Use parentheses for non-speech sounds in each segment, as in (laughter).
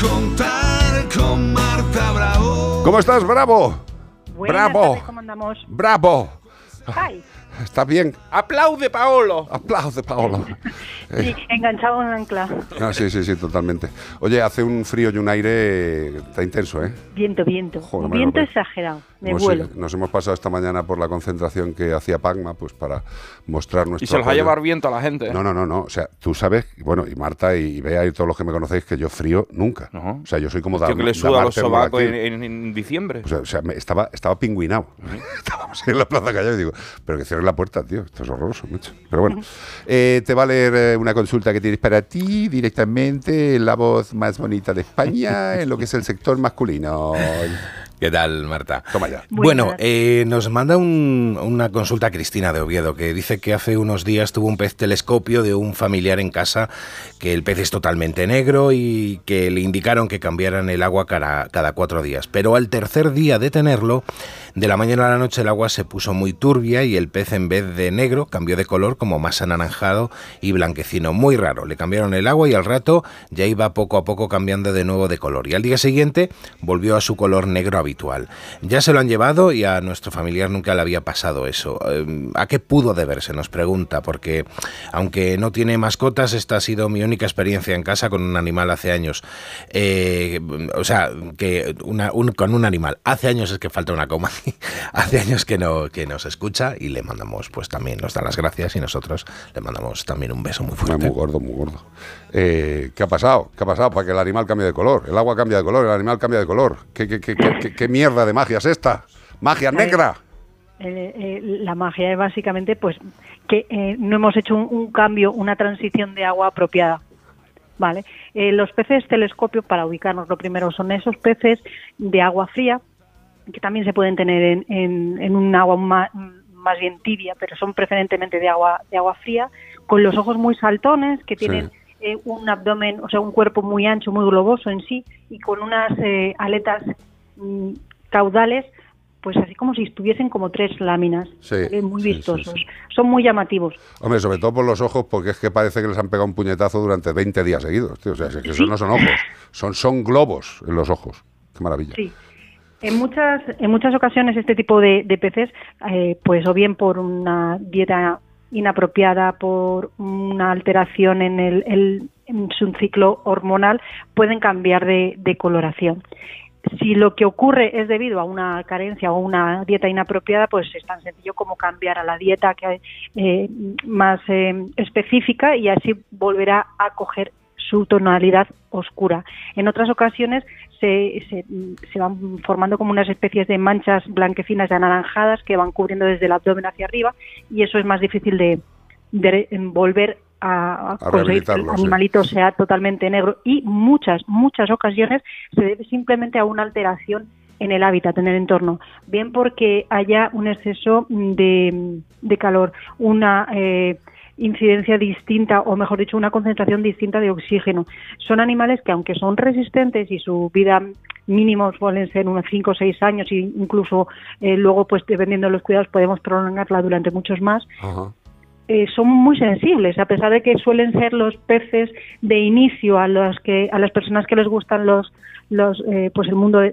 contar con Marta Bravo. ¿Cómo estás, Bravo? Buenas Bravo. tardes, ¿cómo andamos? Bravo. Ay, ¿Estás bien? ¡Aplaude, Paolo! Aplaude, Paolo. (laughs) sí, enganchado en ancla. Ah, sí, sí, sí, totalmente. Oye, hace un frío y un aire. Está intenso, ¿eh? Viento, viento. Joder, Un madre viento exagerado, de Hemos- vuelo. Nos hemos pasado esta mañana por la concentración que hacía Pagma, pues para mostrar nuestro. Y se los va a llevar viento a la gente. ¿eh? No, no, no, no. O sea, tú sabes, bueno, y Marta y Bea y todos los que me conocéis, que yo frío nunca. No. O sea, yo soy como Tío, da- que le suda los sobacos en, en- en diciembre. O sea, o sea, me- estaba, estaba pingüinado. (laughs) Estábamos en la plaza callado y digo, pero que cierren la puerta, tío. Esto es horroroso, mucho. Pero bueno, (laughs) Eh, te va a leer eh, una consulta que tienes para ti directamente, la voz más bonita de España, en lo que es el sector masculino. (laughs) ¿Qué tal, Marta? Toma ya. Bueno, eh, nos manda un- una consulta Cristina de Oviedo que dice que hace unos días tuvo un pez telescopio de un familiar en casa, que el pez es totalmente negro y que le indicaron que cambiaran el agua cada, cada cuatro días. Pero al tercer día de tenerlo, de la mañana a la noche el agua se puso muy turbia y el pez en vez de negro cambió de color como más anaranjado y blanquecino. Muy raro. Le cambiaron el agua y al rato ya iba poco a poco cambiando de nuevo de color. Y al día siguiente volvió a su color negro habitual. Ya se lo han llevado y a nuestro familiar nunca le había pasado eso. Eh, ¿A qué pudo deberse? Nos pregunta, porque aunque no tiene mascotas, esta ha sido mi única experiencia en casa con un animal hace años. Eh, o sea, que con un animal. Hace años es que falta una coma. (laughs) hace años que, no, que nos escucha y le mandamos, pues también nos da las gracias y nosotros le mandamos también un beso muy fuerte. Muy gordo, muy gordo. Eh, ¿Qué ha pasado? ¿Qué ha pasado para que el animal cambie de color? El agua cambia de color, el animal cambia de color. ¿Qué, qué, qué, qué- qué- qué mierda de magia es esta? ¡Magia negra! Eh, eh, la magia es básicamente pues que eh, no hemos hecho un, un cambio, una transición de agua apropiada. Vale. Eh, los peces telescopio, para ubicarnos, lo primero son esos peces de agua fría que también se pueden tener en, en- en un agua más, más bien tibia, pero son preferentemente de agua de agua fría, con los ojos muy saltones, que Sí. tienen eh, un abdomen, o sea, un cuerpo muy ancho, muy globoso en sí, y con unas eh, aletas mm, caudales, pues así como si estuviesen como tres láminas, Sí, ¿vale? muy sí, vistosos. sí. Son muy llamativos. Hombre, sobre todo por los ojos, porque es que parece que les han pegado un puñetazo durante 20 días seguidos. Tío. O sea, es que esos no son ojos, son, son globos en los ojos. Qué maravilla. Sí. En muchas, en muchas ocasiones este tipo de, peces, eh, pues o bien por una dieta inapropiada, por una alteración en, el, el- en su ciclo hormonal, pueden cambiar de, de coloración. Si lo que ocurre es debido a una carencia o una dieta inapropiada, pues es tan sencillo como cambiar a la dieta que, eh, más eh, específica y así volverá a coger su tonalidad oscura. En otras ocasiones se, se, se van formando como unas especies de manchas blanquecinas y anaranjadas que van cubriendo desde el abdomen hacia arriba y eso es más difícil de, de volver a, A conseguir que el sí. animalito sea totalmente negro y muchas, muchas ocasiones se debe simplemente a una alteración en el hábitat, en el entorno, bien porque haya un exceso de, de calor, una eh, incidencia distinta o mejor dicho una concentración distinta de oxígeno. Son animales que aunque son resistentes y su vida mínimo suelen ser unos 5 o 6 años e incluso eh, luego pues dependiendo de los cuidados podemos prolongarla durante muchos más. Eh, son muy sensibles, a pesar de que suelen ser los peces de inicio a los que a las personas que les gustan los los eh, pues el mundo de,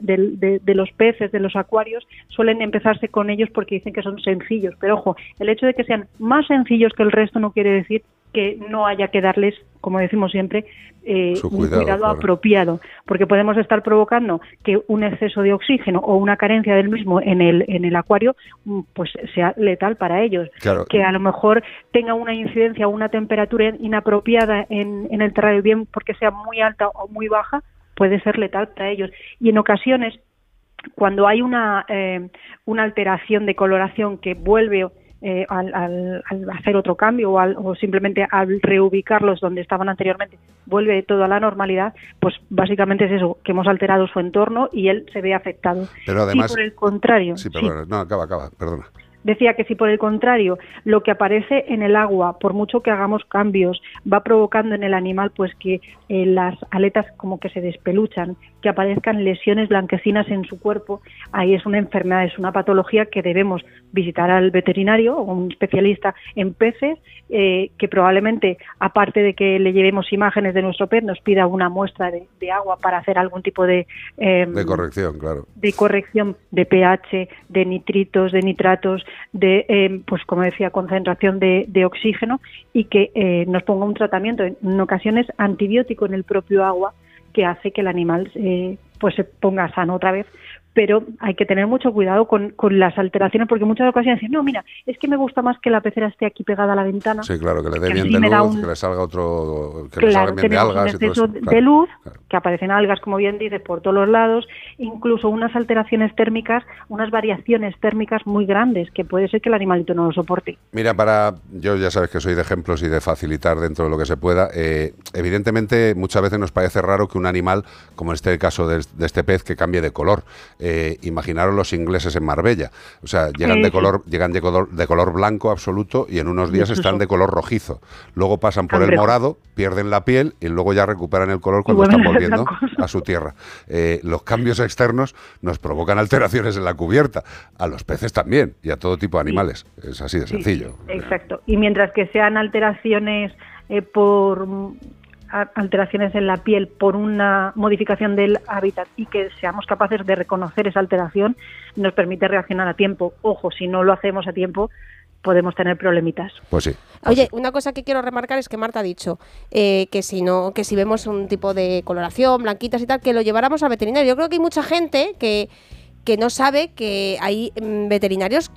de- los peces, de los acuarios, suelen empezarse con ellos porque dicen que son sencillos. Pero ojo, el hecho de que sean más sencillos que el resto no quiere decir que no haya que darles, como decimos siempre, eh, Su un cuidado, claro. apropiado, porque podemos estar provocando que un exceso de oxígeno o una carencia del mismo en el en el acuario, mm, pues sea letal para ellos Claro. que a lo mejor tenga una incidencia o una temperatura inapropiada en, en el terrario, bien porque sea muy alta o muy baja, puede ser letal para ellos. Y en ocasiones, cuando hay una, eh, una alteración de coloración que vuelve eh, al, al- al hacer otro cambio o, al- o simplemente al reubicarlos donde estaban anteriormente, vuelve todo a la normalidad, pues básicamente es eso, que hemos alterado su entorno y él se ve afectado. Pero además- si por el contrario, Sí, sí. perdona. No, acaba, acaba, perdona. Decía que si por el contrario lo que aparece en el agua, por mucho que hagamos cambios, va provocando en el animal pues que eh, las aletas como que se despeluchan, que aparezcan lesiones blanquecinas en su cuerpo, ahí es una enfermedad, es una patología que debemos visitar al veterinario o un especialista en peces, eh, que probablemente, aparte de que le llevemos imágenes de nuestro pez, nos pida una muestra de, de agua para hacer algún tipo de, eh, De corrección, claro. de corrección de pH, de nitritos, de nitratos, de, eh, pues como decía, concentración de, de oxígeno y que eh, nos ponga un tratamiento, en ocasiones antibiótico en el propio agua, que hace que el animal eh, pues se ponga sano otra vez. Pero hay que tener mucho cuidado con, con las alteraciones, porque muchas ocasiones dicen, no, mira, es que me gusta más que la pecera esté aquí pegada a la ventana. Sí, claro, que le dé bien de luz, un- que le salga otro, que le salgan bien de tenemos un algas y todo eso. de claro. luz, claro. que aparecen algas, como bien dices, por todos los lados, incluso unas alteraciones térmicas, unas variaciones térmicas muy grandes, que puede ser que el animalito no lo soporte. Mira, para yo ya sabes que soy de ejemplos y de facilitar dentro de lo que se pueda. eh, evidentemente, muchas veces nos parece raro que un animal, como en este caso de, de este pez, que cambie de color. Eh, imaginaros los ingleses en Marbella. O sea, llegan Sí, de color, llegan de color, de color blanco absoluto y en unos días están de (laughs) color rojizo. Luego pasan por el morado, pierden la piel y luego ya recuperan el color cuando están volviendo a su tierra. Eh, los cambios externos nos provocan alteraciones en la cubierta. A los peces también y a todo tipo de animales. Es así de Sí, sencillo. Exacto. Y mientras que sean alteraciones eh, por alteraciones en la piel por una modificación del hábitat y que seamos capaces de reconocer esa alteración, nos permite reaccionar a tiempo. Ojo, si no lo hacemos a tiempo, podemos tener problemitas. Pues sí. Oye, una cosa que quiero remarcar es que Marta ha dicho eh, que si no, que si vemos un tipo de coloración, blanquitas y tal, que lo lleváramos al veterinario. Yo creo que hay mucha gente que, que no sabe que hay mm, veterinarios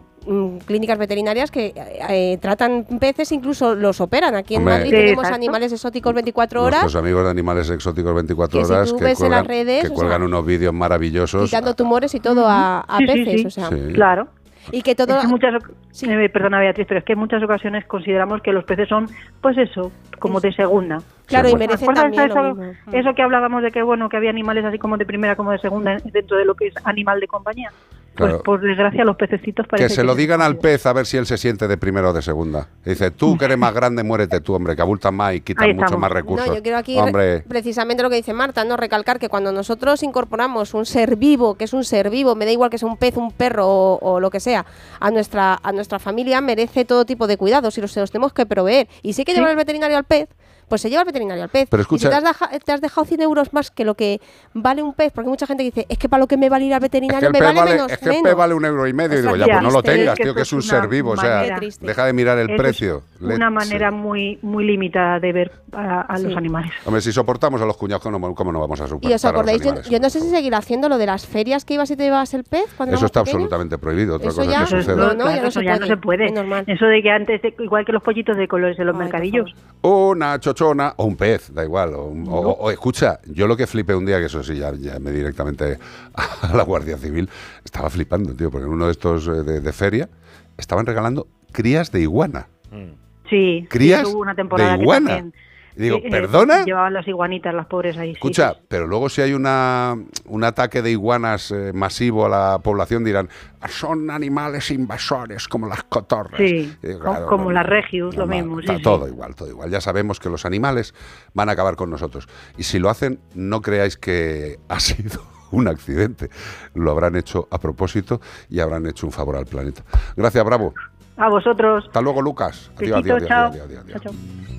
clínicas veterinarias que eh, tratan peces, incluso los operan. Aquí en Hombre. Madrid tenemos exacto. animales exóticos 24 horas, Nuestros amigos de animales exóticos 24 Que si horas tú que ves en cuelgan, las redes, que o cuelgan sea, unos vídeos maravillosos. quitando tumores y todo a, a Sí, sí, peces. sí. O sea, Sí. Claro. Y que todo... Es que muchas, eh, perdona Beatriz, pero es que en muchas ocasiones consideramos que los peces son, pues eso, como de segunda. Claro, Sí, y bueno. merecen Pues también eso, lo mismo. Mm. eso que hablábamos de que bueno que había animales así como de primera como de segunda dentro de lo que es animal de compañía. Claro. Pues por desgracia los pececitos Que parece se lo sí. digan al pez a ver si él se siente de primera o de segunda. Dice, tú que eres más grande, muérete tú, hombre, que abultas más y quitas mucho más recursos. No, yo quiero aquí Hombre, precisamente lo que dice Marta, no recalcar que cuando nosotros incorporamos un ser vivo, que es un ser vivo, me da igual que sea un pez, un perro o, o lo que sea, a nuestra a nuestra familia merece todo tipo de cuidados y los, se los tenemos que proveer. Y hay que llevar al veterinario al pez, pues se lleva al veterinario al pez. Pero Y escucha- si te has, deja- te has dejado 100 euros más que lo que vale un pez, porque mucha gente dice, es que para lo que me vale ir al es que veterinario me vale, vale, menos. es que el pez vale un euro y medio. Y digo, ya, pues no lo tengas, que tío, que es un ser vivo. O sea, deja de mirar el es precio. Una sí. manera muy muy limitada de ver a, a los animales. Hombre, si soportamos a los cuñados, ¿cómo, cómo no vamos a soportar Y os a los acordáis, yo, no sé si seguir haciendo lo de las ferias que ibas y te llevabas el pez cuando Eso está pequeños. absolutamente prohibido. Otra Eso cosa ya- que suceda. no, ya no eso se ya puede. no se puede. Es normal. Eso de que antes, igual que los pollitos de colores en los mercadillos. Una o un pez, da igual. O, un- o- o- escucha, yo lo que flipé un día, que eso sí, ya, ya me directamente a la Guardia Civil, estaba flipando, tío, porque en uno de estos eh, de, de feria estaban regalando crías de iguana. Sí. ¿Crías hubo una temporada de que iguana? también, Y digo, ¿perdona? Llevaban las iguanitas, las pobres ahí. Escucha, sí. pero luego si hay una, un ataque de iguanas eh, masivo a la población dirán, "Ah, son animales invasores como las cotorras. Sí, digo, como las regius, lo mismo, está todo igual, todo igual. Ya sabemos que los animales van a acabar con nosotros. Y si lo hacen, no creáis que ha sido (laughs) un accidente. Lo habrán hecho a propósito y habrán hecho un favor al planeta. Gracias, Bravo. A vosotros. Hasta luego, Lucas. Adiós, Besito, adiós, adiós, adiós.